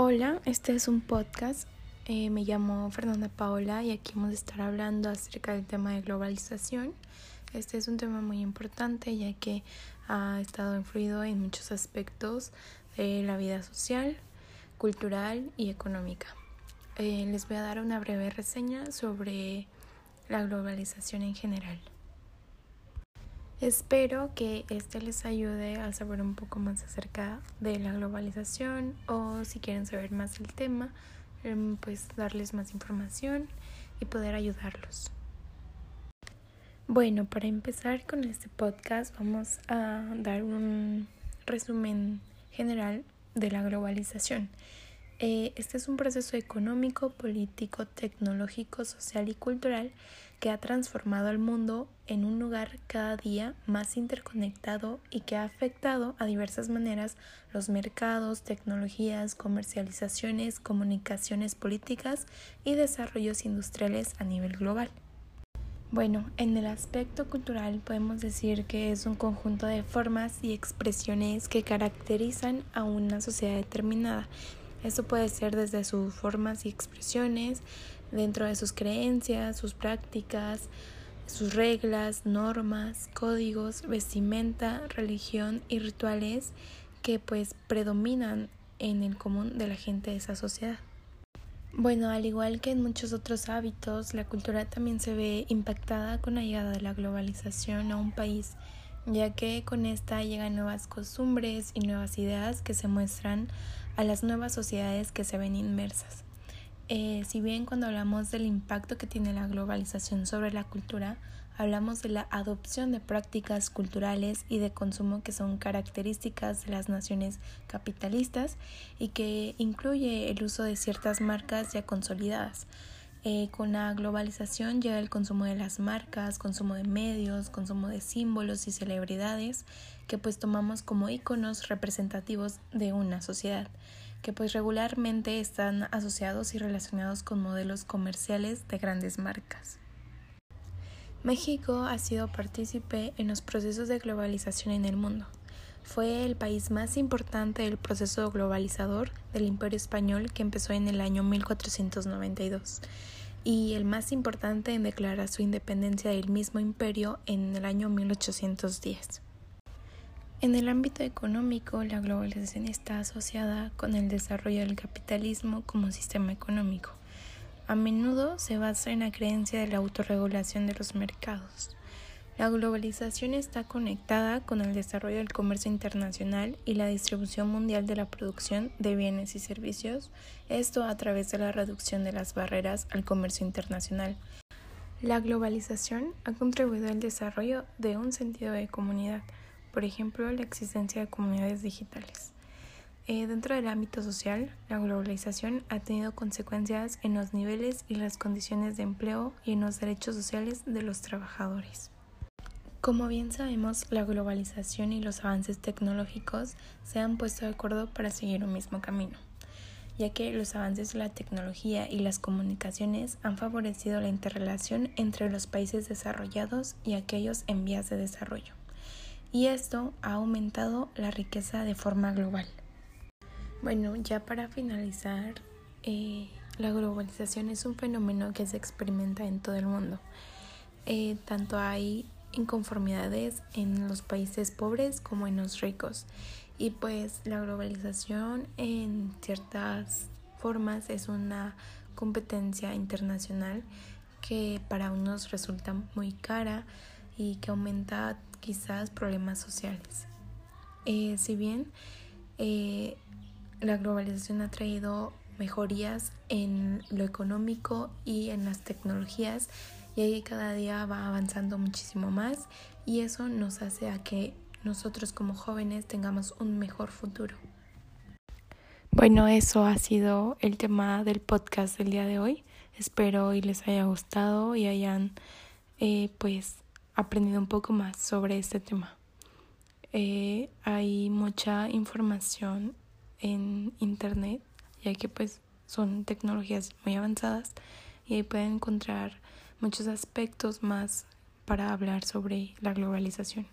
Hola, este es un podcast. Eh, me llamo Fernanda Paola y aquí vamos a estar hablando acerca del tema de globalización. Este es un tema muy importante ya que ha estado influido en muchos aspectos de la vida social, cultural y económica. Eh, les voy a dar una breve reseña sobre la globalización en general. Espero que este les ayude a saber un poco más acerca de la globalización o si quieren saber más del tema, em, pues darles más información y poder ayudarlos. Bueno, para empezar con este podcast vamos a dar un resumen general de la globalización. Eh, este es un proceso económico, político, tecnológico, social y cultural que ha transformado al mundo en un lugar cada día más interconectado y que ha afectado a diversas maneras los mercados, tecnologías, comercializaciones, comunicaciones políticas y desarrollos industriales a nivel global. Bueno, en el aspecto cultural podemos decir que es un conjunto de formas y expresiones que caracterizan a una sociedad determinada esto puede ser desde sus formas y expresiones, dentro de sus creencias, sus prácticas, sus reglas, normas, códigos, vestimenta, religión y rituales que pues predominan en el común de la gente de esa sociedad. Bueno, al igual que en muchos otros hábitos, la cultura también se ve impactada con la llegada de la globalización a un país, ya que con esta llegan nuevas costumbres y nuevas ideas que se muestran a las nuevas sociedades que se ven inmersas. Eh, si bien cuando hablamos del impacto que tiene la globalización sobre la cultura, hablamos de la adopción de prácticas culturales y de consumo que son características de las naciones capitalistas y que incluye el uso de ciertas marcas ya consolidadas. Eh, con la globalización llega el consumo de las marcas, consumo de medios, consumo de símbolos y celebridades que pues tomamos como iconos representativos de una sociedad, que pues regularmente están asociados y relacionados con modelos comerciales de grandes marcas. México ha sido partícipe en los procesos de globalización en el mundo. Fue el país más importante del proceso globalizador del Imperio Español que empezó en el año 1492 y el más importante en declarar su independencia del mismo imperio en el año 1810. En el ámbito económico, la globalización está asociada con el desarrollo del capitalismo como sistema económico. A menudo se basa en la creencia de la autorregulación de los mercados. La globalización está conectada con el desarrollo del comercio internacional y la distribución mundial de la producción de bienes y servicios, esto a través de la reducción de las barreras al comercio internacional. La globalización ha contribuido al desarrollo de un sentido de comunidad, por ejemplo, la existencia de comunidades digitales. Eh, dentro del ámbito social, la globalización ha tenido consecuencias en los niveles y las condiciones de empleo y en los derechos sociales de los trabajadores. Como bien sabemos, la globalización y los avances tecnológicos se han puesto de acuerdo para seguir un mismo camino, ya que los avances de la tecnología y las comunicaciones han favorecido la interrelación entre los países desarrollados y aquellos en vías de desarrollo, y esto ha aumentado la riqueza de forma global. Bueno, ya para finalizar, eh, la globalización es un fenómeno que se experimenta en todo el mundo. Eh, tanto hay inconformidades en los países pobres como en los ricos. Y pues la globalización en ciertas formas es una competencia internacional que para unos resulta muy cara y que aumenta quizás problemas sociales. Eh, si bien eh, la globalización ha traído mejorías en lo económico y en las tecnologías, y ahí cada día va avanzando muchísimo más y eso nos hace a que nosotros como jóvenes tengamos un mejor futuro. Bueno, eso ha sido el tema del podcast del día de hoy. Espero y les haya gustado y hayan eh, pues aprendido un poco más sobre este tema. Eh, hay mucha información en internet ya que pues son tecnologías muy avanzadas y ahí pueden encontrar muchos aspectos más para hablar sobre la globalización.